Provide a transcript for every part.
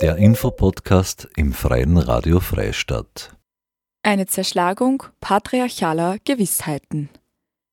Der Infopodcast im Freien Radio Freistadt. Eine Zerschlagung patriarchaler Gewissheiten.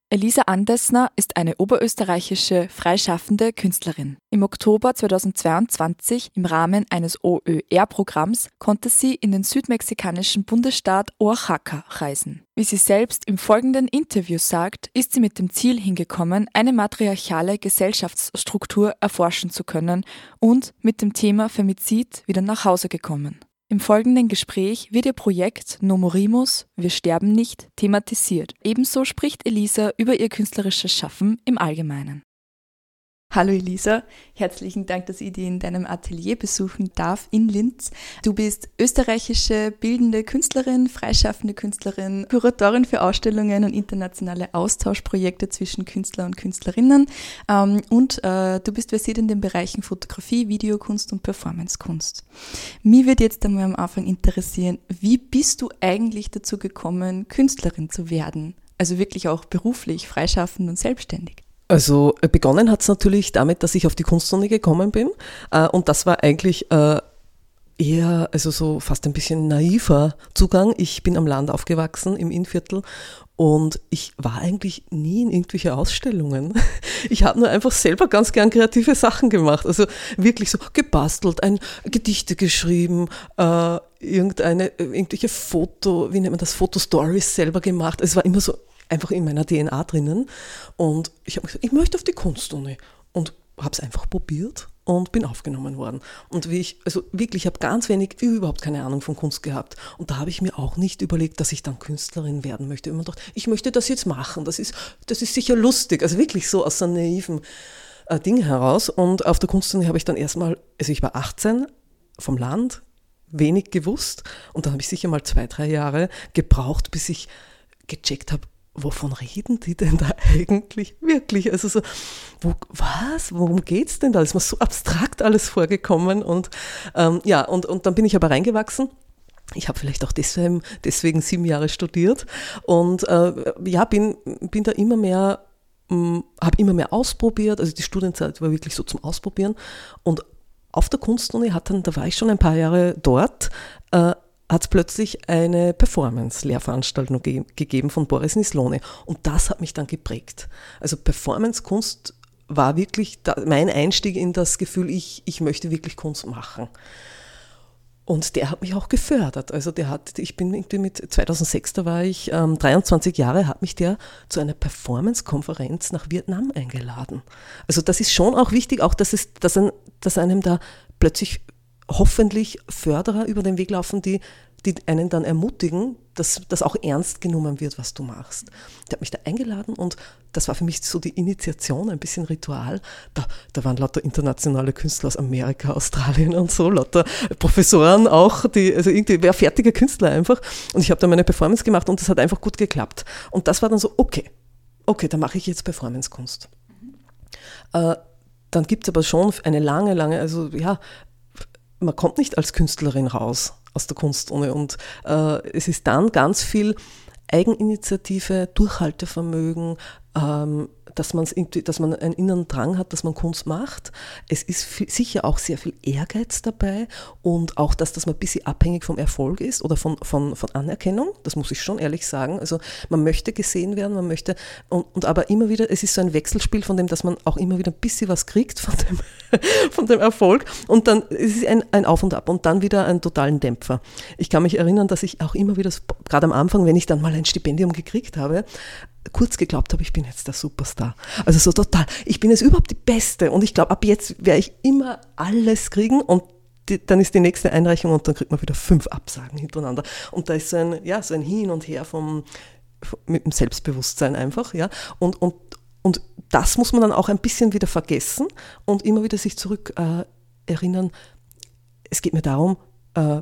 Elisa Andesner ist eine oberösterreichische freischaffende Künstlerin. Im Oktober 2022 im Rahmen eines OÖR-Programms konnte sie in den südmexikanischen Bundesstaat Oaxaca reisen. Wie sie selbst im folgenden Interview sagt, ist sie mit dem Ziel hingekommen, eine matriarchale Gesellschaftsstruktur erforschen zu können und mit dem Thema Femizid wieder nach Hause gekommen. Im folgenden Gespräch wird ihr Projekt Nomorimus Wir sterben nicht thematisiert. Ebenso spricht Elisa über ihr künstlerisches Schaffen im Allgemeinen. Hallo Elisa, herzlichen Dank, dass ich dich in deinem Atelier besuchen darf in Linz. Du bist österreichische bildende Künstlerin, freischaffende Künstlerin, Kuratorin für Ausstellungen und internationale Austauschprojekte zwischen Künstler und Künstlerinnen ähm, und äh, du bist versiert in den Bereichen Fotografie, Videokunst und Performancekunst. Mir würde jetzt einmal am Anfang interessieren, wie bist du eigentlich dazu gekommen, Künstlerin zu werden? Also wirklich auch beruflich, freischaffend und selbstständig? Also äh, begonnen hat es natürlich damit, dass ich auf die Kunstuni gekommen bin. Äh, und das war eigentlich äh, eher, also so fast ein bisschen naiver Zugang. Ich bin am Land aufgewachsen, im Innviertel. Und ich war eigentlich nie in irgendwelche Ausstellungen. Ich habe nur einfach selber ganz gern kreative Sachen gemacht. Also wirklich so gebastelt, ein Gedichte geschrieben, äh, irgendeine, irgendwelche Foto, wie nennt man das, Fotostories selber gemacht. Es war immer so einfach in meiner DNA drinnen. Und ich habe gesagt, ich möchte auf die Kunstuni. Und habe es einfach probiert und bin aufgenommen worden. Und wie ich, also wirklich, ich habe ganz wenig, überhaupt keine Ahnung von Kunst gehabt. Und da habe ich mir auch nicht überlegt, dass ich dann Künstlerin werden möchte. Immer gedacht, ich möchte das jetzt machen. Das ist, das ist sicher lustig. Also wirklich so aus einem naiven äh, Ding heraus. Und auf der Kunstuni habe ich dann erstmal, also ich war 18 vom Land, wenig gewusst. Und dann habe ich sicher mal zwei, drei Jahre gebraucht, bis ich gecheckt habe, wovon reden die denn da eigentlich wirklich? Also so, wo, was, worum geht's denn da? ist mir so abstrakt alles vorgekommen und ähm, ja, und, und dann bin ich aber reingewachsen. Ich habe vielleicht auch deswegen, deswegen sieben Jahre studiert und äh, ja, bin, bin da immer mehr, hm, habe immer mehr ausprobiert. Also die Studienzeit war wirklich so zum Ausprobieren und auf der Kunstuni hat dann, da war ich schon ein paar Jahre dort, äh, hat es plötzlich eine Performance-Lehrveranstaltung ge gegeben von Boris Nislone. Und das hat mich dann geprägt. Also Performance-Kunst war wirklich da, mein Einstieg in das Gefühl, ich, ich möchte wirklich Kunst machen. Und der hat mich auch gefördert. Also der hat, ich bin irgendwie mit 2006, da war ich ähm, 23 Jahre, hat mich der zu einer Performance-Konferenz nach Vietnam eingeladen. Also das ist schon auch wichtig, auch dass, es, dass, ein, dass einem da plötzlich hoffentlich Förderer über den Weg laufen, die, die einen dann ermutigen, dass das auch ernst genommen wird, was du machst. Der hat mich da eingeladen und das war für mich so die Initiation, ein bisschen Ritual. Da, da waren lauter internationale Künstler aus Amerika, Australien und so, lauter Professoren auch, die, also irgendwie, wer fertige Künstler einfach. Und ich habe da meine Performance gemacht und das hat einfach gut geklappt. Und das war dann so, okay, okay, dann mache ich jetzt Performancekunst. Äh, dann gibt es aber schon eine lange, lange, also ja, man kommt nicht als Künstlerin raus aus der Kunstuni und äh, es ist dann ganz viel Eigeninitiative, Durchhaltevermögen, ähm, dass, man's dass man einen inneren Drang hat, dass man Kunst macht. Es ist viel, sicher auch sehr viel Ehrgeiz dabei und auch, dass das mal ein bisschen abhängig vom Erfolg ist oder von, von, von Anerkennung. Das muss ich schon ehrlich sagen. Also man möchte gesehen werden, man möchte und, und aber immer wieder, es ist so ein Wechselspiel von dem, dass man auch immer wieder ein bisschen was kriegt von dem, von dem Erfolg und dann ist es ein, ein Auf und Ab und dann wieder einen totalen Dämpfer. Ich kann mich erinnern, dass ich auch immer wieder, gerade am Anfang, wenn ich dann mal ein Stipendium gekriegt habe, kurz geglaubt habe, ich bin jetzt der Superstar. Also so total, ich bin jetzt überhaupt die Beste und ich glaube, ab jetzt werde ich immer alles kriegen und die, dann ist die nächste Einreichung und dann kriegt man wieder fünf Absagen hintereinander. Und da ist so ein, ja, so ein Hin und Her vom, mit dem Selbstbewusstsein einfach, ja. Und, und, und das muss man dann auch ein bisschen wieder vergessen und immer wieder sich zurück äh, erinnern. Es geht mir darum, äh,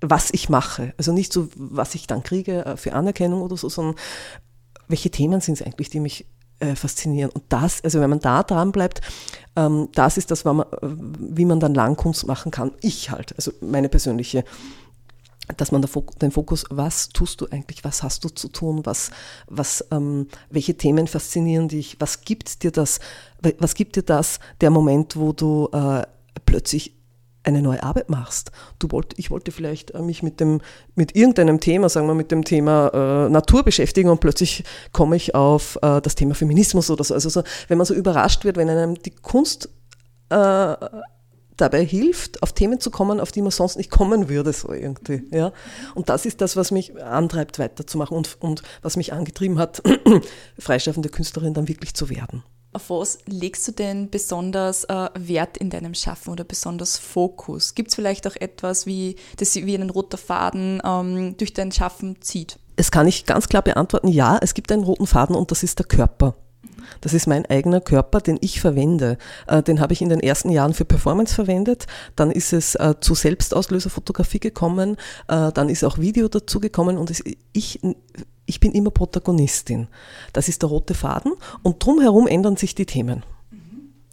was ich mache. Also nicht so, was ich dann kriege äh, für Anerkennung oder so, sondern welche Themen sind es eigentlich, die mich äh, faszinieren. Und das, also wenn man da dran bleibt, ähm, das ist das, man, wie man dann Langkunst machen kann. Ich halt, also meine persönliche dass man den Fokus, was tust du eigentlich, was hast du zu tun, was, was, ähm, welche Themen faszinieren dich, was gibt dir das, was gibt dir das, der Moment, wo du äh, plötzlich eine neue Arbeit machst. Du wollt, ich wollte vielleicht äh, mich mit, dem, mit irgendeinem Thema, sagen wir mit dem Thema äh, Natur beschäftigen und plötzlich komme ich auf äh, das Thema Feminismus oder so. Also so, wenn man so überrascht wird, wenn einem die Kunst äh, dabei hilft, auf Themen zu kommen, auf die man sonst nicht kommen würde, so irgendwie. Ja? Und das ist das, was mich antreibt, weiterzumachen und, und was mich angetrieben hat, freischaffende Künstlerin dann wirklich zu werden. Auf was legst du denn besonders äh, Wert in deinem Schaffen oder besonders Fokus? Gibt es vielleicht auch etwas, wie, das wie einen roter Faden ähm, durch dein Schaffen zieht? Es kann ich ganz klar beantworten, ja, es gibt einen roten Faden und das ist der Körper. Das ist mein eigener Körper, den ich verwende. Äh, den habe ich in den ersten Jahren für Performance verwendet. Dann ist es äh, zu Selbstauslöserfotografie gekommen. Äh, dann ist auch Video dazu gekommen und ich, ich bin immer Protagonistin. Das ist der rote Faden und drumherum ändern sich die Themen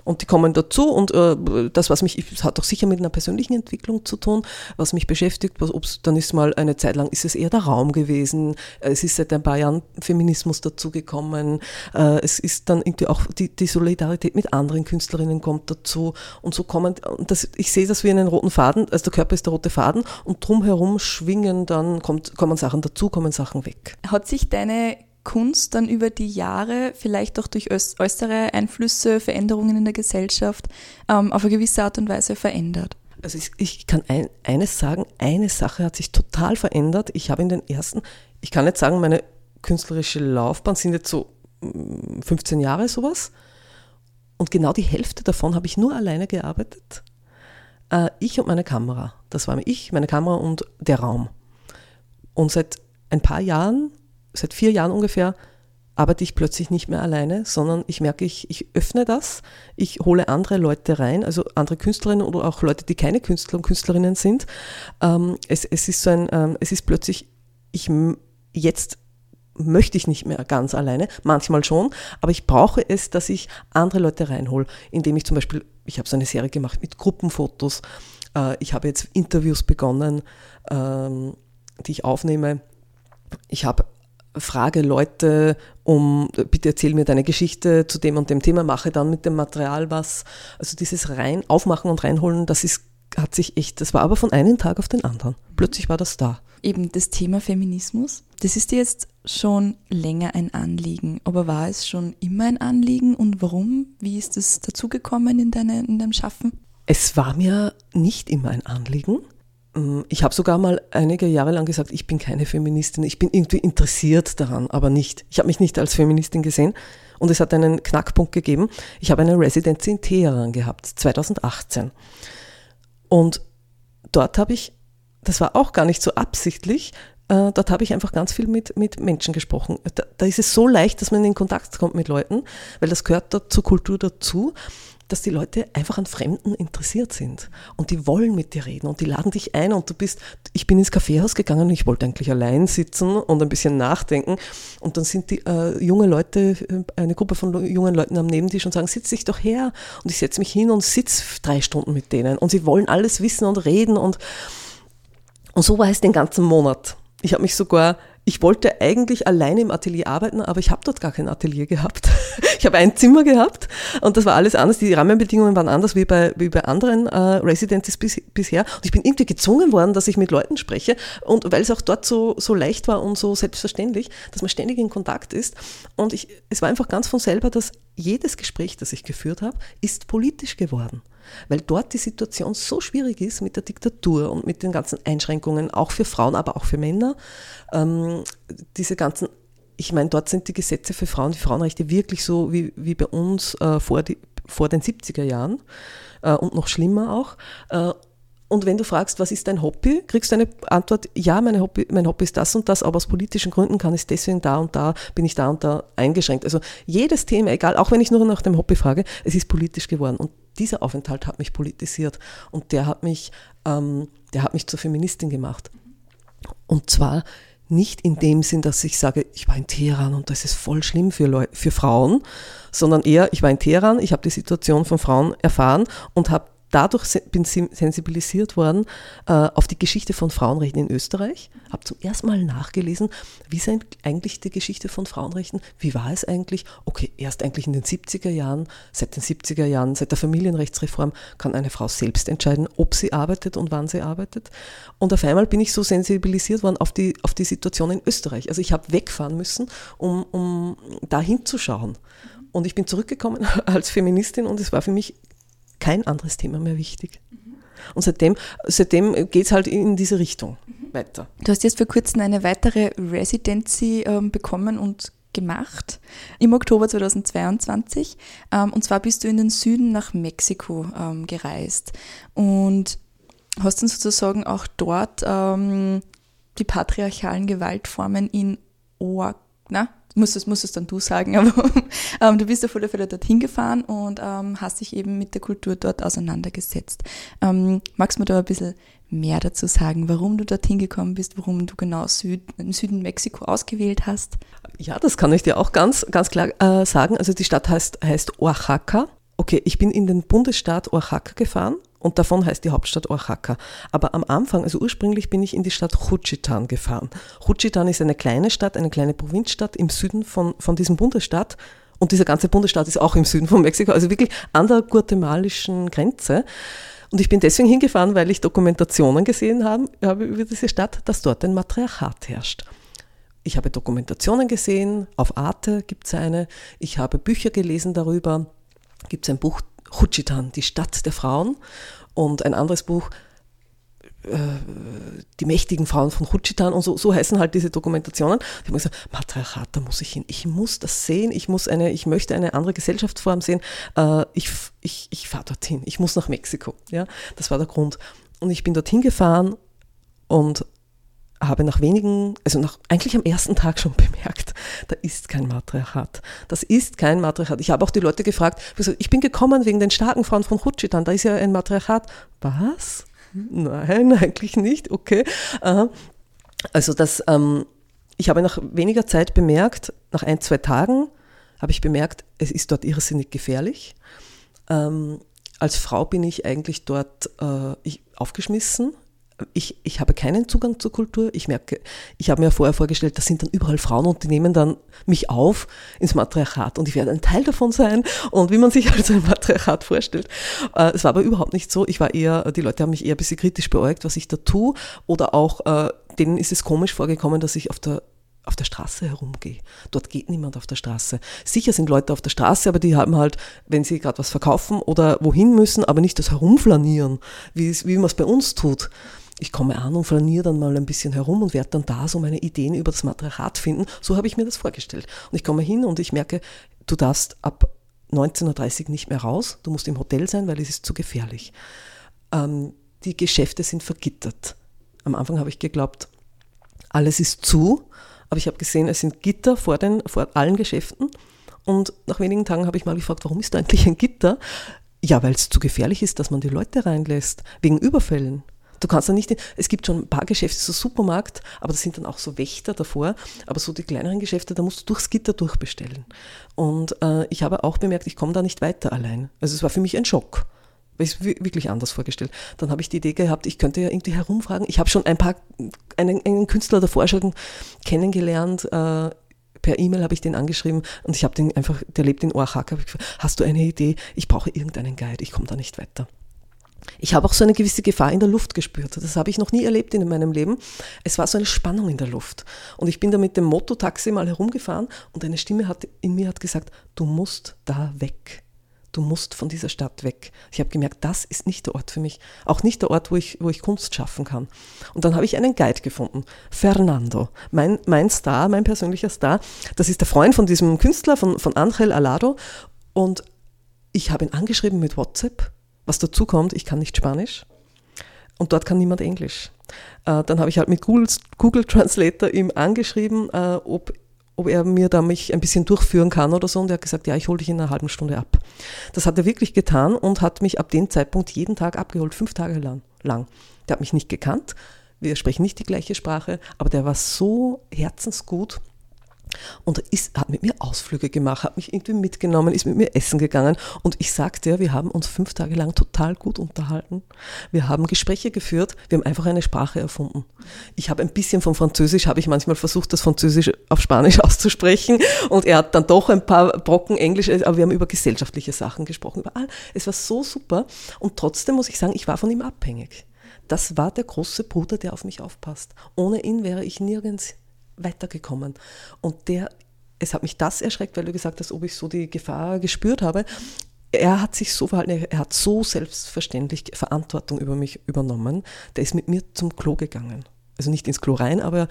und die kommen dazu und äh, das, was mich, das hat auch sicher mit einer persönlichen Entwicklung zu tun, was mich beschäftigt, was, ob's, dann ist mal eine Zeit lang, ist es eher der Raum gewesen, es ist seit ein paar Jahren Feminismus dazugekommen, äh, es ist dann irgendwie auch die, die Solidarität mit anderen Künstlerinnen kommt dazu. Und so kommen, und das, ich sehe das wie einen roten Faden, also der Körper ist der rote Faden und drumherum schwingen dann, kommt, kommen Sachen dazu, kommen Sachen weg. Hat sich deine Kunst dann über die Jahre, vielleicht auch durch äußere Einflüsse, Veränderungen in der Gesellschaft, ähm, auf eine gewisse Art und Weise verändert? Also ich, ich kann ein, eines sagen, eine Sache hat sich total verändert. Ich habe in den ersten, ich kann nicht sagen, meine künstlerische Laufbahn sind jetzt so 15 mm, Jahre sowas. Und genau die Hälfte davon habe ich nur alleine gearbeitet. Äh, ich und meine Kamera. Das war ich, meine Kamera und der Raum. Und seit ein paar Jahren seit vier Jahren ungefähr arbeite ich plötzlich nicht mehr alleine, sondern ich merke, ich, ich öffne das, ich hole andere Leute rein, also andere Künstlerinnen oder auch Leute, die keine Künstler und Künstlerinnen sind. Ähm, es, es ist so ein, ähm, es ist plötzlich, ich jetzt möchte ich nicht mehr ganz alleine, manchmal schon, aber ich brauche es, dass ich andere Leute reinhole, indem ich zum Beispiel, ich habe so eine Serie gemacht mit Gruppenfotos, äh, ich habe jetzt Interviews begonnen, ähm, die ich aufnehme. Ich habe frage Leute um, bitte erzähl mir deine Geschichte zu dem und dem Thema, mache dann mit dem Material was. Also dieses rein, aufmachen und reinholen, das ist, hat sich echt, das war aber von einem Tag auf den anderen. Plötzlich war das da. Eben das Thema Feminismus, das ist dir jetzt schon länger ein Anliegen, aber war es schon immer ein Anliegen und warum? Wie ist das dazugekommen in, deine, in deinem Schaffen? Es war mir nicht immer ein Anliegen. Mm, ich habe sogar mal einige Jahre lang gesagt, ich bin keine Feministin, ich bin irgendwie interessiert daran, aber nicht. Ich habe mich nicht als Feministin gesehen und es hat einen Knackpunkt gegeben. Ich habe eine Residency in Teheran gehabt, 2018. Und dort habe ich, das war auch gar nicht so absichtlich, äh, dort habe ich einfach ganz viel mit, mit Menschen gesprochen. Da, da, ist es so leicht, dass man in Kontakt kommt mit Leuten, weil das gehört da zur Kultur dazu dass die Leute einfach an Fremden interessiert sind. Und die wollen mit dir reden und die laden dich ein und du bist, ich bin ins Kaffeehaus gegangen und ich wollte eigentlich allein sitzen und ein bisschen nachdenken. Und dann sind die äh, junge Leute, äh, eine Gruppe von jungen Leuten am Nebentisch und sagen, sitz dich doch her. Und ich setze mich hin und sitze drei Stunden mit denen. Und sie wollen alles wissen und reden und, und so war es den ganzen Monat. Ich habe mich sogar ich wollte eigentlich alleine im Atelier arbeiten, aber ich habe dort gar kein Atelier gehabt. Ich habe ein Zimmer gehabt und das war alles anders. Die Rahmenbedingungen waren anders wie bei, wie bei anderen äh, Residencies bis, bisher. Und ich bin irgendwie gezwungen worden, dass ich mit Leuten spreche. Und weil es auch dort so, so leicht war und so selbstverständlich, dass man ständig in Kontakt ist. Und ich, es war einfach ganz von selber, dass jedes Gespräch, das ich geführt habe, ist politisch geworden weil dort die Situation so schwierig ist mit der Diktatur und mit den ganzen Einschränkungen, auch für Frauen, aber auch für Männer. Ähm, diese ganzen, ich meine, dort sind die Gesetze für Frauen, die Frauenrechte wirklich so wie, wie bei uns äh, vor, die, vor den 70er Jahren äh, und noch schlimmer auch. Äh, und wenn du fragst, was ist dein Hobby, kriegst du eine Antwort, ja, meine Hobby, mein Hobby ist das und das, aber aus politischen Gründen kann ich deswegen da und da, bin ich da und da eingeschränkt. Also jedes Thema, egal, auch wenn ich nur nach dem Hobby frage, es ist politisch geworden. Und dieser Aufenthalt hat mich politisiert und der hat mich, ähm, der hat mich zur Feministin gemacht. Und zwar nicht in dem Sinn, dass ich sage, ich war in Teheran und das ist voll schlimm für, Leu für Frauen, sondern eher, ich war in Teheran, ich habe die Situation von Frauen erfahren und habe dadurch bin sensibilisiert worden äh, auf die Geschichte von Frauenrechten in Österreich. Habe zum ersten Mal nachgelesen, wie ist eigentlich die Geschichte von Frauenrechten? Wie war es eigentlich? Okay, erst eigentlich in den 70er Jahren, seit den 70er Jahren, seit der Familienrechtsreform kann eine Frau selbst entscheiden, ob sie arbeitet und wann sie arbeitet. Und auf einmal bin ich so sensibilisiert worden auf die, auf die Situation in Österreich. Also ich habe wegfahren müssen, um, um da hinzuschauen. Und ich bin zurückgekommen als Feministin und es war für mich kein anderes Thema mehr wichtig. Und seitdem, seitdem geht es halt in diese Richtung weiter. Du hast jetzt vor kurzem eine weitere Residency ähm, bekommen und gemacht im Oktober 2022. Ähm, und zwar bist du in den Süden nach Mexiko ähm, gereist und hast dann sozusagen auch dort ähm, die patriarchalen Gewaltformen in Oaxaca, na, musst es, musst es dann du sagen, aber ähm, du bist auf alle Fälle dorthin gefahren und ähm, hast dich eben mit der Kultur dort auseinandergesetzt. Ähm, magst du mir da ein bisschen mehr dazu sagen, warum du dorthin gekommen bist, warum du genau Süd, im Süden Mexiko ausgewählt hast? Ja, das kann ich dir auch ganz, ganz klar äh, sagen. Also die Stadt heißt, heißt Oaxaca. Okay, ich bin in den Bundesstaat Oaxaca gefahren und davon heißt die Hauptstadt Oaxaca. Aber am Anfang, also ursprünglich bin ich in die Stadt Juchitán gefahren. Juchitán ist eine kleine Stadt, eine kleine Provinzstadt im Süden von, von diesem Bundesstaat. Und dieser ganze Bundesstaat ist auch im Süden von Mexiko, also wirklich an der guatemalischen Grenze. Und ich bin deswegen hingefahren, weil ich Dokumentationen gesehen habe, habe über diese Stadt, dass dort ein Matriarchat herrscht. Ich habe Dokumentationen gesehen, auf Arte gibt es eine, ich habe Bücher gelesen darüber, gibt es ein Buch Juchitán, die Stadt der Frauen. Und ein anderes Buch, äh, die mächtigen Frauen von Juchitán und so, so heißen halt diese Dokumentationen. Ich habe gesagt, Matriarchat, da muss ich hin. Ich muss das sehen. Ich muss eine, ich möchte eine andere Gesellschaftsform sehen. Äh, ich, ich, ich fahre dorthin. Ich muss nach Mexiko. Ja, das war der Grund. Und ich bin dorthin gefahren und habe nach wenigen, also nach, eigentlich am ersten Tag schon bemerkt, da ist kein Matriarchat. Das ist kein Matriarchat. Ich habe auch die Leute gefragt, ich bin gekommen wegen den starken Frauen von Hutschitan, da ist ja ein Matriarchat. Was? Nein, eigentlich nicht. Okay. Also das, ähm, ich habe nach weniger Zeit bemerkt, nach ein, zwei Tagen habe ich bemerkt, es ist dort irrsinnig gefährlich. Ähm, als Frau bin ich eigentlich dort äh, aufgeschmissen ich, ich habe keinen Zugang zur Kultur. Ich merke, ich habe mir vorher vorgestellt, da sind dann überall Frauen und die nehmen dann mich auf ins Matriarchat und ich werde ein Teil davon sein und wie man sich also ein Matriarchat vorstellt. Äh, es war aber überhaupt nicht so. Ich war eher, die Leute haben mich eher ein bisschen kritisch beäugt, was ich da tue oder auch äh, denen ist es komisch vorgekommen, dass ich auf der auf der Straße herumgehe. Dort geht niemand auf der Straße. Sicher sind Leute auf der Straße, aber die haben halt, wenn sie gerade was verkaufen oder wohin müssen, aber nicht das Herumflanieren, wie, wie man es bei uns tut ich komme an und flaniere dann mal ein bisschen herum und werde dann da so meine Ideen über das Matriarchat finden. So habe ich mir das vorgestellt. Und ich komme hin und ich merke, du darfst ab 19.30 Uhr nicht mehr raus, du musst im Hotel sein, weil es ist zu gefährlich. Ähm, die Geschäfte sind vergittert. Am Anfang habe ich geglaubt, alles ist zu, aber ich habe gesehen, es sind Gitter vor, den, vor allen Geschäften. Und nach wenigen Tagen habe ich mal gefragt, warum ist da eigentlich ein Gitter? Ja, weil es zu gefährlich ist, dass man die Leute reinlässt, wegen Überfällen. Du kannst ja nicht, es gibt schon ein paar Geschäfte, so Supermarkt, aber das sind dann auch so Wächter davor. Aber so die kleineren Geschäfte, da musst du durchs Gitter durchbestellen. Und äh, ich habe auch bemerkt, ich komme da nicht weiter allein. Also es war für mich ein Schock. Weil ich es wirklich anders vorgestellt. Dann habe ich die Idee gehabt, ich könnte ja irgendwie herumfragen. Ich habe schon ein paar, einen, einen Künstler davor schon kennengelernt. Äh, per E-Mail habe ich den angeschrieben und ich habe den einfach, der lebt in Oaxaca. Hast du eine Idee? Ich brauche irgendeinen Guide, ich komme da nicht weiter. Ich habe auch so eine gewisse Gefahr in der Luft gespürt. Das habe ich noch nie erlebt in meinem Leben. Es war so eine Spannung in der Luft. Und ich bin da mit dem Mototaxi mal herumgefahren und eine Stimme hat, in mir hat gesagt, du musst da weg. Du musst von dieser Stadt weg. Ich habe gemerkt, das ist nicht der Ort für mich. Auch nicht der Ort, wo ich, wo ich Kunst schaffen kann. Und dann habe ich einen Guide gefunden. Fernando. Mein, mein Star, mein persönlicher Star. Das ist der Freund von diesem Künstler, von, von Angel Alado. Und ich habe ihn angeschrieben mit WhatsApp was dazu kommt, ich kann nicht Spanisch und dort kann niemand Englisch. Äh, dann habe ich halt mit Google, Google Translator ihm angeschrieben, äh, ob, ob er mir da mich ein bisschen durchführen kann oder so. Und er hat gesagt, ja, ich hole dich in einer halben Stunde ab. Das hat er wirklich getan und hat mich ab dem Zeitpunkt jeden Tag abgeholt, fünf Tage lang. lang. Der hat mich nicht gekannt. Wir sprechen nicht die gleiche Sprache, aber der war so herzensgut und ist, hat mit mir Ausflüge gemacht, hat mich irgendwie mitgenommen, ist mit mir essen gegangen. Und ich sagte ja, wir haben uns fünf Tage lang total gut unterhalten. Wir haben Gespräche geführt, wir haben einfach eine Sprache erfunden. Ich habe ein bisschen von Französisch, habe ich manchmal versucht, das Französisch auf Spanisch auszusprechen. Und er hat dann doch ein paar Brocken Englisch, aber wir haben über gesellschaftliche Sachen gesprochen, überall. Es war so super. Und trotzdem muss ich sagen, ich war von ihm abhängig. Das war der große Bruder, der auf mich aufpasst. Ohne ihn wäre ich nirgends weitergekommen. Und der, es hat mich das erschreckt, weil du gesagt hast, ob ich so die Gefahr gespürt habe. Er hat sich so verhalten, er hat so selbstverständlich Verantwortung über mich übernommen. Der ist mit mir zum Klo gegangen. Also nicht ins Klo rein, aber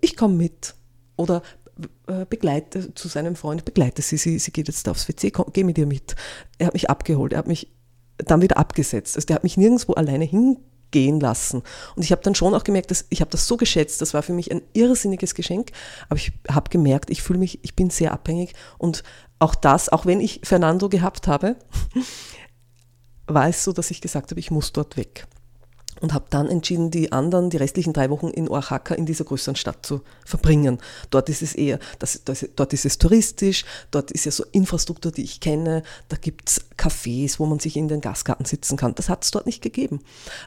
ich komme mit. Oder äh, begleite zu seinem Freund, begleite sie, sie, sie geht jetzt aufs WC, komm, geh mit ihr mit. Er hat mich abgeholt, er hat mich dann wieder abgesetzt. Also der hat mich nirgendwo alleine hin gehen lassen. Und ich habe dann schon auch gemerkt, dass ich habe das so geschätzt, das war für mich ein irrsinniges Geschenk, aber ich habe gemerkt, ich fühle mich, ich bin sehr abhängig und auch das, auch wenn ich Fernando gehabt habe, war es so, dass ich gesagt habe, ich muss dort weg und habe dann entschieden, die anderen, die restlichen drei Wochen in Oaxaca in dieser größeren Stadt zu verbringen. Dort ist es eher, das, das, dort ist es touristisch, dort ist ja so Infrastruktur, die ich kenne, da gibt's Cafés, wo man sich in den Gasgarten sitzen kann. Das hat es dort nicht gegeben.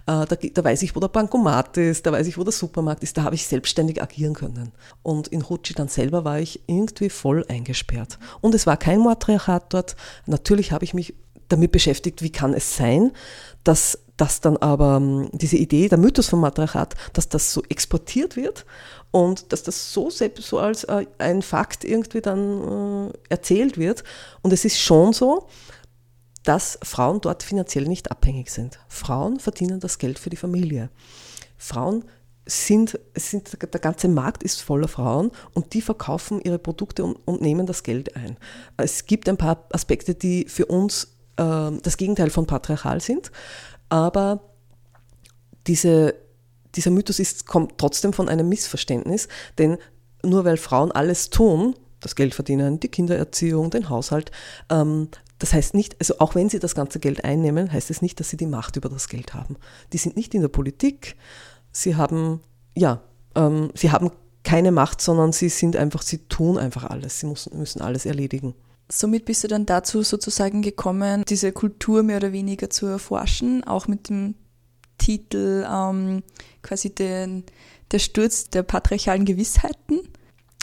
Äh, da, da, weiß ich, wo der Bankomat ist, da weiß ich, wo der Supermarkt ist, da habe ich selbstständig agieren können. Und in Hutschi dann selber war ich irgendwie voll eingesperrt. Und es war kein Matriarchat dort. Natürlich habe ich mich damit beschäftigt, wie kann es sein, dass dass dann aber ähm, diese Idee, der Mythos vom Matriarchat, dass das so exportiert wird und dass das so selbst so als äh, ein Fakt irgendwie dann äh, erzählt wird. Und es ist schon so, dass Frauen dort finanziell nicht abhängig sind. Frauen verdienen das Geld für die Familie. Frauen sind, sind der ganze Markt ist voller Frauen und die verkaufen ihre Produkte und, und nehmen das Geld ein. Es gibt ein paar Aspekte, die für uns äh, das Gegenteil von patriarchal sind aber diese, dieser Mythos ist, kommt trotzdem von einem Missverständnis, denn nur weil Frauen alles tun, das Geld verdienen, die Kindererziehung, den Haushalt, ähm, das heißt nicht, also auch wenn sie das ganze Geld einnehmen, heißt es nicht, dass sie die Macht über das Geld haben. Die sind nicht in der Politik, sie haben, ja, ähm, sie haben keine Macht, sondern sie sind einfach, sie tun einfach alles, sie müssen, müssen alles erledigen. Somit bist du dann dazu sozusagen gekommen, diese Kultur mehr oder weniger zu erforschen, auch mit dem Titel ähm, quasi den, der Sturz der patriarchalen Gewissheiten.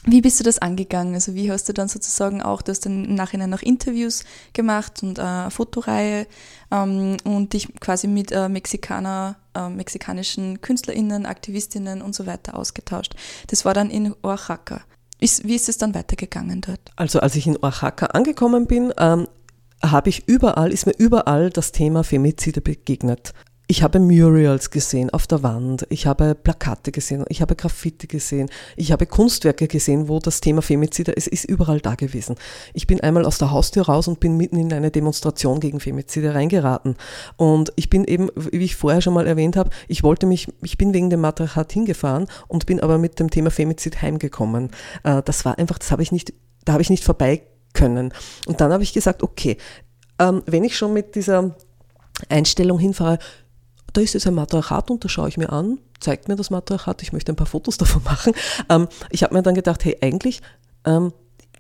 Wie bist du das angegangen? Also wie hast du dann sozusagen auch, du hast dann im Nachhinein noch Interviews gemacht und äh, eine Fotoreihe ähm, und dich quasi mit äh, Mexikaner, äh, mexikanischen KünstlerInnen, Aktivistinnen und so weiter ausgetauscht. Das war dann in Oaxaca. Ist, wie ist es dann weitergegangen dort? Also als ich in Oaxaca angekommen bin, ähm, habe ich überall, ist mir überall das Thema Femizide begegnet. Ich habe Murals gesehen auf der Wand, ich habe Plakate gesehen, ich habe Graffiti gesehen, ich habe Kunstwerke gesehen, wo das Thema Femizide, es ist überall da gewesen. Ich bin einmal aus der Haustür raus und bin mitten in eine Demonstration gegen Femizide reingeraten. Und ich bin eben, wie ich vorher schon mal erwähnt habe, ich wollte mich, ich bin wegen dem Matriarchat hingefahren und bin aber mit dem Thema Femizid heimgekommen. Äh, das war einfach, das habe ich nicht, da habe ich nicht vorbei können. Und dann habe ich gesagt, okay, ähm, wenn ich schon mit dieser Einstellung hinfahre, da ist jetzt ein Matriarchat und das schaue ich mir an, zeigt mir das Matriarchat, ich möchte ein paar Fotos davon machen. Ähm, ich habe mir dann gedacht, hey, eigentlich, ähm,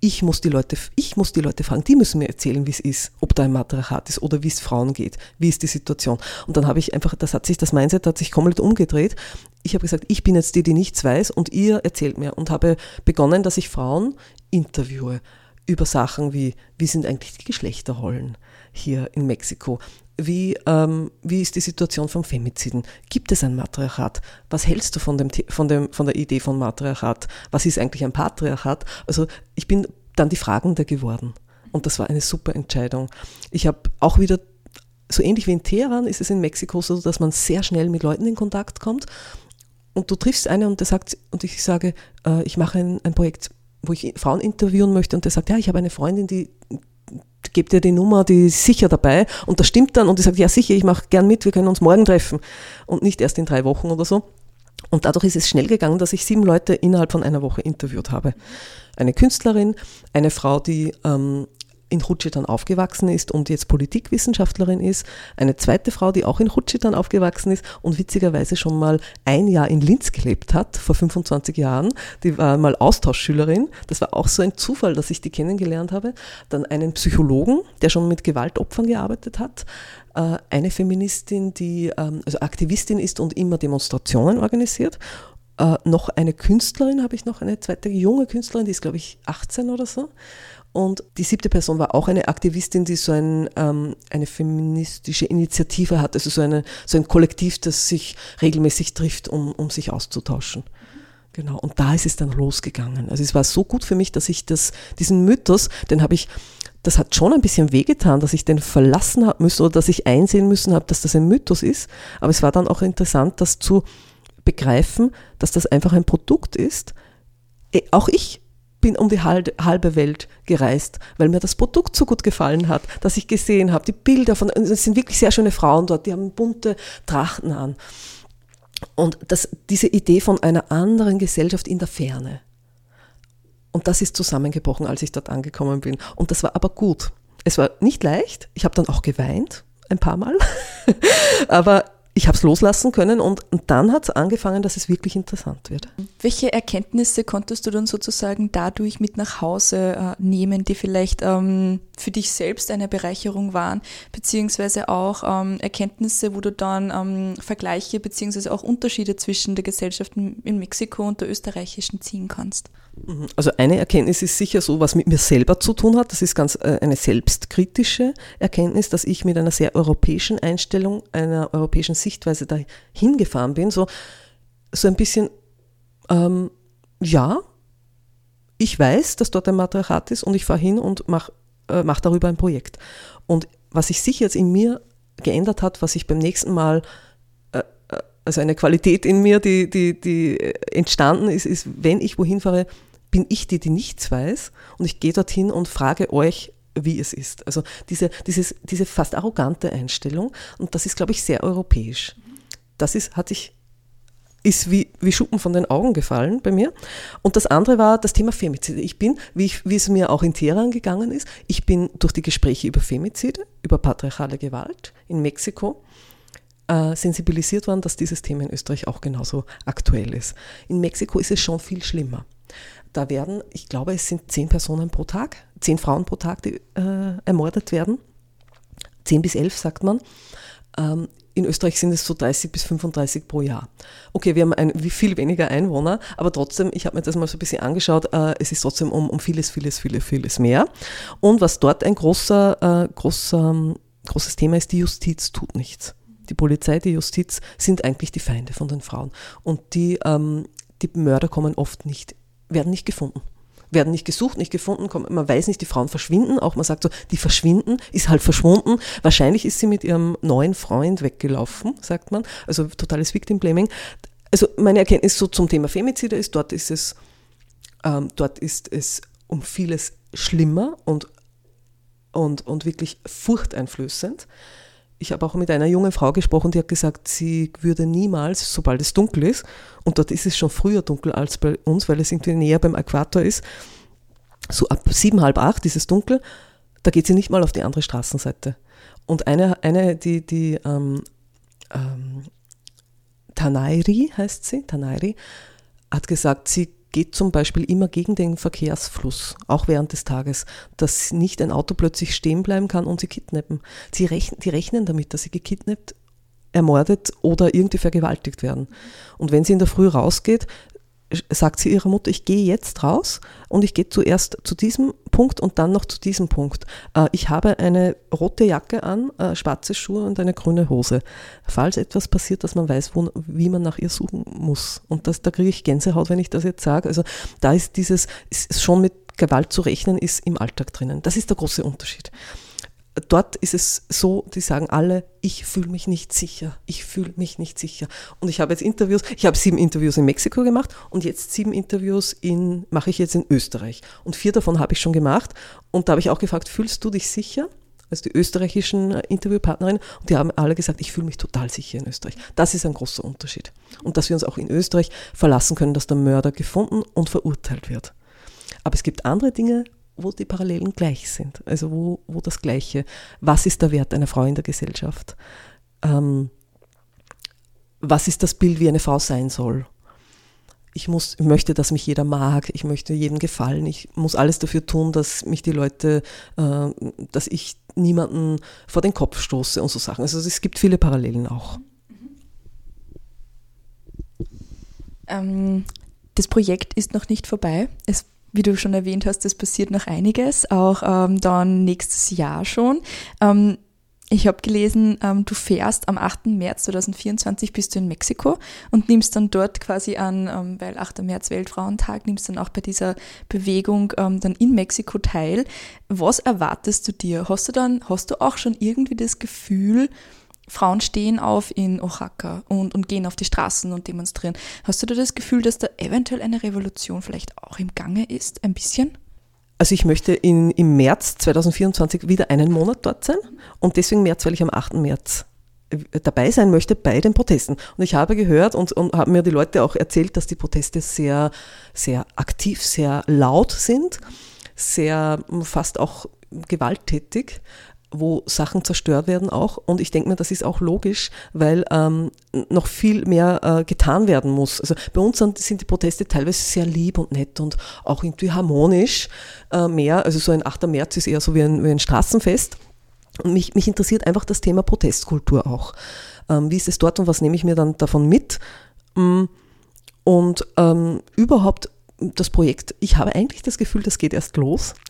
ich muss die Leute, ich muss die Leute fragen, die müssen mir erzählen, wie es ist, ob da ein Matriarchat ist oder wie es Frauen geht, wie ist die Situation. Und dann habe ich einfach, das hat sich, das Mindset hat sich komplett umgedreht. Ich habe gesagt, ich bin jetzt die, die nichts weiß und ihr erzählt mir und habe begonnen, dass ich Frauen interviewe über Sachen wie, wie sind eigentlich die Geschlechterrollen hier in Mexiko? wie, ähm, wie ist die Situation vom Femiziden? Gibt es ein Matriarchat? Was hältst du von, dem, von, dem, von der Idee von Matriarchat? Was ist eigentlich ein Patriarchat? Also ich bin dann die Fragende geworden. Und das war eine super Entscheidung. Ich habe auch wieder, so ähnlich wie in Teheran, ist es in Mexiko so, dass man sehr schnell mit Leuten in Kontakt kommt. Und du triffst einen und der sagt, und ich sage, äh, ich mache ein, ein Projekt, wo ich Frauen interviewen möchte und der sagt, ja, ich habe eine Freundin, die, gebt ihr die Nummer, die ist sicher dabei und das stimmt dann und die sagt, ja sicher, ich mache gern mit, wir können uns morgen treffen und nicht erst in drei Wochen oder so. Und dadurch ist es schnell gegangen, dass ich sieben Leute innerhalb von einer Woche interviewt habe. Eine Künstlerin, eine Frau, die ähm, in Hutschitan aufgewachsen ist und jetzt Politikwissenschaftlerin ist, eine zweite Frau, die auch in Hutschitan aufgewachsen ist und witzigerweise schon mal ein Jahr in Linz gelebt hat, vor 25 Jahren. Die war mal Austauschschülerin. Das war auch so ein Zufall, dass ich die kennengelernt habe. Dann einen Psychologen, der schon mit Gewaltopfern gearbeitet hat. Äh, eine Feministin, die ähm, also Aktivistin ist und immer Demonstrationen organisiert äh, noch eine Künstlerin habe ich noch, eine zweite junge Künstlerin, die ist, glaube ich, 18 oder so. Und die siebte Person war auch eine Aktivistin, die so ein, ähm, eine feministische Initiative hat, also so, eine, so ein Kollektiv, das sich regelmäßig trifft, um, um sich auszutauschen. Genau, und da ist es dann losgegangen. Also es war so gut für mich, dass ich das, diesen Mythos, den habe ich, das hat schon ein bisschen wehgetan, dass ich den verlassen habe müssen oder dass ich einsehen müssen habe, dass das ein Mythos ist. Aber es war dann auch interessant, das zu begreifen, dass das einfach ein Produkt ist. Äh, auch ich bin um die halbe Welt gereist, weil mir das Produkt so gut gefallen hat, dass ich gesehen habe, die Bilder von, es sind wirklich sehr schöne Frauen dort, die haben bunte Trachten an. Und das, diese Idee von einer anderen Gesellschaft in der Ferne. Und das ist zusammengebrochen, als ich dort angekommen bin. Und das war aber gut. Es war nicht leicht. Ich habe dann auch geweint, ein paar Mal. aber ich habe es loslassen können und, dann hat es angefangen, dass es wirklich interessant wird. Welche Erkenntnisse konntest du dann sozusagen dadurch mit nach Hause äh, nehmen, die vielleicht ähm, für dich selbst eine Bereicherung waren, beziehungsweise auch ähm, Erkenntnisse, wo du dann ähm, Vergleiche beziehungsweise auch Unterschiede zwischen der Gesellschaft in Mexiko und der österreichischen ziehen kannst? Also eine Erkenntnis ist sicher so, was mit mir selber zu tun hat. Das ist ganz äh, eine selbstkritische Erkenntnis, dass ich mit einer sehr europäischen Einstellung, einer europäischen Sichtweise dahin gefahren bin. So, so ein bisschen, ähm, ja, ich weiß, dass dort ein Matriarchat ist und ich fahre hin und mache äh, mach darüber ein Projekt. Und was sich sicher jetzt in mir geändert hat, was ich beim nächsten Mal also eine Qualität in mir, die, die, die entstanden ist, ist, wenn ich wohin fahre, bin ich die, die nichts weiß und ich gehe dorthin und frage euch, wie es ist. Also diese, dieses, diese fast arrogante Einstellung und das ist, glaube ich, sehr europäisch. Das ist, hatte ich, ist wie, wie Schuppen von den Augen gefallen bei mir. Und das andere war das Thema Femizide. Ich bin, wie, ich, wie es mir auch in Teheran gegangen ist, ich bin durch die Gespräche über Femizide, über patriarchale Gewalt in Mexiko, äh, sensibilisiert worden, dass dieses Thema in Österreich auch genauso aktuell ist. In Mexiko ist es schon viel schlimmer. Da werden, ich glaube, es sind zehn Personen pro Tag, zehn Frauen pro Tag, die äh, ermordet werden. Zehn bis elf, sagt man. Ähm, in Österreich sind es so 30 bis 35 pro Jahr. Okay, wir haben ein, viel weniger Einwohner, aber trotzdem, ich habe mir das mal so ein bisschen angeschaut, äh, es ist trotzdem um, um vieles, vieles, vieles, vieles mehr. Und was dort ein großer, äh, großer, großes Thema ist, die Justiz tut nichts. Die Polizei, die Justiz sind eigentlich die Feinde von den Frauen. Und die, ähm, die Mörder kommen oft nicht werden nicht gefunden. Werden nicht gesucht, nicht gefunden, man weiß nicht, die Frauen verschwinden, auch man sagt so, die verschwinden, ist halt verschwunden. Wahrscheinlich ist sie mit ihrem neuen Freund weggelaufen, sagt man. Also totales Victim Blaming. Also meine Erkenntnis so zum Thema Femizide ist, dort ist es, ähm, dort ist es um vieles schlimmer und, und, und wirklich furchteinflößend ich habe auch mit einer jungen Frau gesprochen, die hat gesagt, sie würde niemals, sobald es dunkel ist, und dort ist es schon früher dunkel als bei uns, weil es irgendwie näher beim Äquator ist, so ab sieben, halb acht ist es dunkel, da geht sie nicht mal auf die andere Straßenseite. Und eine, eine die, die ähm, ähm, Tanairi heißt sie, Tanairi, hat gesagt, sie geht zum Beispiel immer gegen den Verkehrsfluss, auch während des Tages, dass nicht ein Auto plötzlich stehen bleiben kann und sie kidnappen. Sie rechnen, die rechnen damit, dass sie gekidnappt, ermordet oder irgendwie vergewaltigt werden. Und wenn sie in der Früh rausgeht, sagt sie ihrer Mutter, ich gehe jetzt raus und ich gehe zuerst zu diesem Punkt und dann noch zu diesem Punkt. Äh, ich habe eine rote Jacke an, äh, schwarze Schuhe und eine grüne Hose. Falls etwas passiert, dass man weiß, wo, wie man nach ihr suchen muss. Und das, da kriege ich Gänsehaut, wenn ich das jetzt sage. Also da ist dieses, ist schon mit Gewalt zu rechnen, ist im Alltag drinnen. Das ist der große Unterschied dort ist es so, die sagen alle, ich fühle mich nicht sicher, ich fühle mich nicht sicher. Und ich habe jetzt Interviews, ich habe sieben Interviews in Mexiko gemacht und jetzt sieben Interviews in, mache ich jetzt in Österreich. Und vier davon habe ich schon gemacht. Und da habe ich auch gefragt, fühlst du dich sicher? Also die österreichischen äh, Interviewpartnerinnen, und die haben alle gesagt, ich fühle mich total sicher in Österreich. Das ist ein großer Unterschied. Und dass wir uns auch in Österreich verlassen können, dass der Mörder gefunden und verurteilt wird. Aber es gibt andere Dinge, wo die Parallelen gleich sind. Also wo, wo das Gleiche. Was ist der Wert einer Frau in der Gesellschaft? Ähm, was ist das Bild, wie eine Frau sein soll? Ich, muss, ich möchte, dass mich jeder mag, ich möchte jedem gefallen, ich muss alles dafür tun, dass mich die Leute, äh, dass ich niemanden vor den Kopf stoße und so Sachen. Also es gibt viele Parallelen auch. Ähm, das Projekt ist noch nicht vorbei. Es wie du schon erwähnt hast, es passiert noch einiges, auch ähm, dann nächstes Jahr schon. Ähm, ich habe gelesen, ähm, du fährst am 8. März 2024 bist du in Mexiko und nimmst dann dort quasi an, ähm, weil 8. März Weltfrauentag, nimmst dann auch bei dieser Bewegung ähm, dann in Mexiko teil. Was erwartest du dir? Hast du dann, hast du auch schon irgendwie das Gefühl, Frauen stehen auf in Oaxaca und, und gehen auf die Straßen und demonstrieren. Hast du da das Gefühl, dass da eventuell eine Revolution vielleicht auch im Gange ist? Ein bisschen? Also ich möchte in, im März 2024 wieder einen Monat dort sein und deswegen März, weil ich am 8. März äh, dabei sein möchte bei den Protesten. Und ich habe gehört und, und haben mir die Leute auch erzählt, dass die Proteste sehr, sehr aktiv, sehr laut sind, sehr fast auch gewalttätig wo Sachen zerstört werden auch. Und ich denke mir, das ist auch logisch, weil ähm, noch viel mehr äh, getan werden muss. Also bei uns sind, sind, die Proteste teilweise sehr lieb und nett und auch irgendwie harmonisch äh, mehr. Also so ein 8. März ist eher so wie ein, wie ein Straßenfest. Und mich, mich interessiert einfach das Thema Protestkultur auch. Ähm, wie ist es dort und was nehme ich mir dann davon mit? Mm, und ähm, überhaupt das Projekt, ich habe eigentlich das Gefühl, das geht erst los.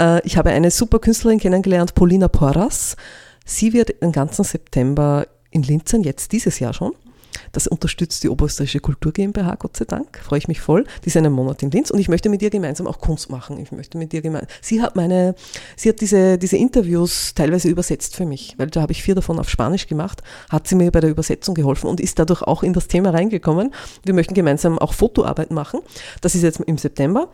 Äh, ich habe eine super Künstlerin kennengelernt, Paulina Porras. Sie wird den ganzen September in Linz sein, jetzt dieses Jahr schon. Das unterstützt die Oberösterreichische Kultur GmbH, Gott sei Dank. Freue ich mich voll. Die ist einen Monat in Linz und ich möchte mit ihr gemeinsam auch Kunst machen. Ich möchte mit ihr. Sie hat meine, sie hat diese, diese Interviews teilweise übersetzt für mich, weil da habe ich vier davon auf Spanisch gemacht, hat sie mir bei der Übersetzung geholfen und ist dadurch auch in das Thema reingekommen. Wir möchten gemeinsam auch Fotoarbeit machen. Das ist jetzt im September.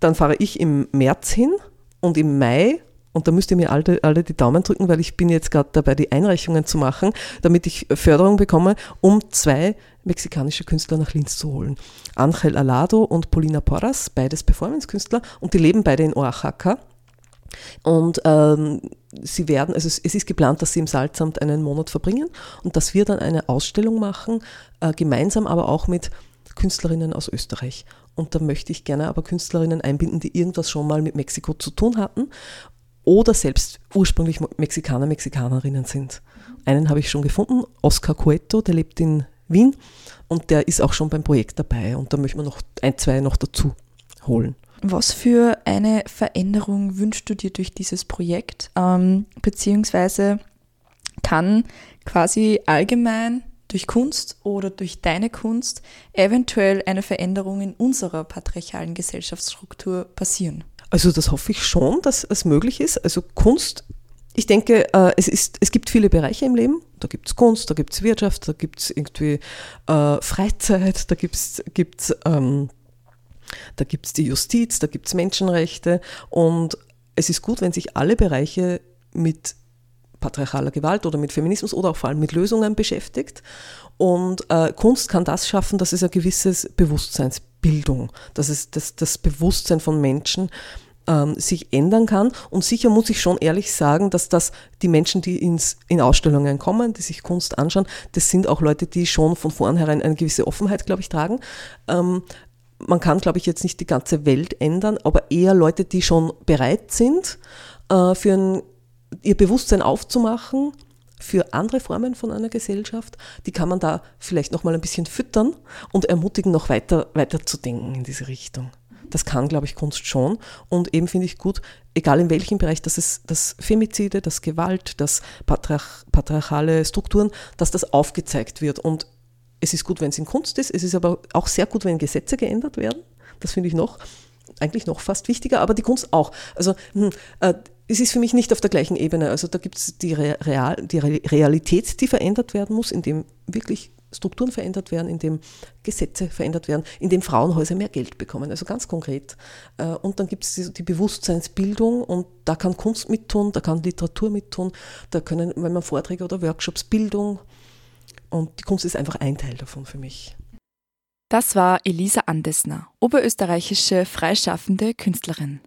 Dann fahre ich im März hin und im Mai und da müsst ihr mir alle, alle die Daumen drücken, weil ich bin jetzt gerade dabei, die Einreichungen zu machen, damit ich Förderung bekomme, um zwei mexikanische Künstler nach Linz zu holen. Angel Alado und Polina Porras, beides Performance-Künstler und die leben beide in Oaxaca. Und ähm, sie werden, also es, ist geplant, dass sie im Salzamt einen Monat verbringen und dass wir dann eine Ausstellung machen, äh, gemeinsam aber auch mit Künstlerinnen aus Österreich. Und da möchte ich gerne aber Künstlerinnen einbinden, die irgendwas schon mal mit Mexiko zu tun hatten oder selbst ursprünglich Mexikaner, Mexikanerinnen sind. Einen habe ich schon gefunden, Oscar Cueto, der lebt in Wien und der ist auch schon beim Projekt dabei und da möchten wir noch ein, zwei noch dazu holen. Was für eine Veränderung wünschst du dir durch dieses Projekt? Ähm, beziehungsweise kann quasi allgemein durch Kunst oder durch deine Kunst eventuell eine Veränderung in unserer patriarchalen Gesellschaftsstruktur passieren? Also das hoffe ich schon, dass es möglich ist. Also Kunst, ich denke, äh, es, ist, es gibt viele Bereiche im Leben. Da gibt es Kunst, da gibt es Wirtschaft, da gibt es irgendwie äh, Freizeit, da gibt es gibt's, ähm, die Justiz, da gibt es Menschenrechte. Und es ist gut, wenn sich alle Bereiche mit patriarchaler Gewalt oder mit Feminismus oder auch vor allem mit Lösungen beschäftigt. Und äh, Kunst kann das schaffen, dass es ein gewisses Bewusstseinsbildung, dass es das, das Bewusstsein von Menschen ähm, sich ändern kann. Und sicher muss ich schon ehrlich sagen, dass das die Menschen, die ins, in Ausstellungen kommen, die sich Kunst anschauen, das sind auch Leute, die schon von vornherein eine gewisse Offenheit, glaube ich, tragen. Ähm, man kann, glaube ich, jetzt nicht die ganze Welt ändern, aber eher Leute, die schon bereit sind, äh, für ein, ihr Bewusstsein aufzumachen für andere Formen von einer Gesellschaft, die kann man da vielleicht noch mal ein bisschen füttern und ermutigen, noch weiter, weiter zu denken in diese Richtung. Das kann, glaube ich, Kunst schon. Und eben finde ich gut, egal in welchem Bereich, dass es das Femizide, das Gewalt, das Patriarch, patriarchale Strukturen, dass das aufgezeigt wird. Und es ist gut, wenn es in Kunst ist. Es ist aber auch sehr gut, wenn Gesetze geändert werden. Das finde ich noch, eigentlich noch fast wichtiger, aber die Kunst auch. Also hm, äh, es ist für mich nicht auf der gleichen Ebene. Also da gibt es die, Real, die Realität, die verändert werden muss, indem wirklich Strukturen verändert werden, indem Gesetze verändert werden, indem Frauenhäuser mehr Geld bekommen, also ganz konkret. Äh, und dann gibt es die Bewusstseinsbildung und da kann Kunst mittun, da kann Literatur mittun, da können, wenn man Vorträge oder Workshops, Bildung und die Kunst ist einfach ein Teil davon für mich. Das war Elisa Andesner, oberösterreichische freischaffende Künstlerin.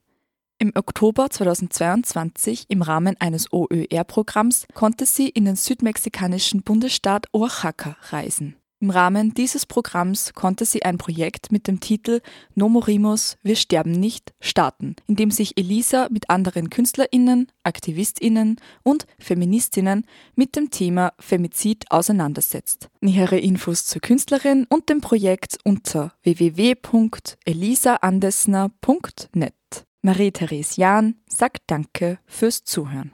Im Oktober 2022 im Rahmen eines OÖR-Programms konnte sie in den südmexikanischen Bundesstaat Oaxaca reisen. Im Rahmen dieses Programms konnte sie ein Projekt mit dem Titel No Morimos, wir sterben nicht starten, in dem sich Elisa mit anderen KünstlerInnen, AktivistInnen und Feministinnen mit dem Thema Femizid auseinandersetzt. Nähere Infos zur Künstlerin und dem Projekt unter www.elisaandesner.net. Marie-Therese Jahn sagt Danke fürs Zuhören.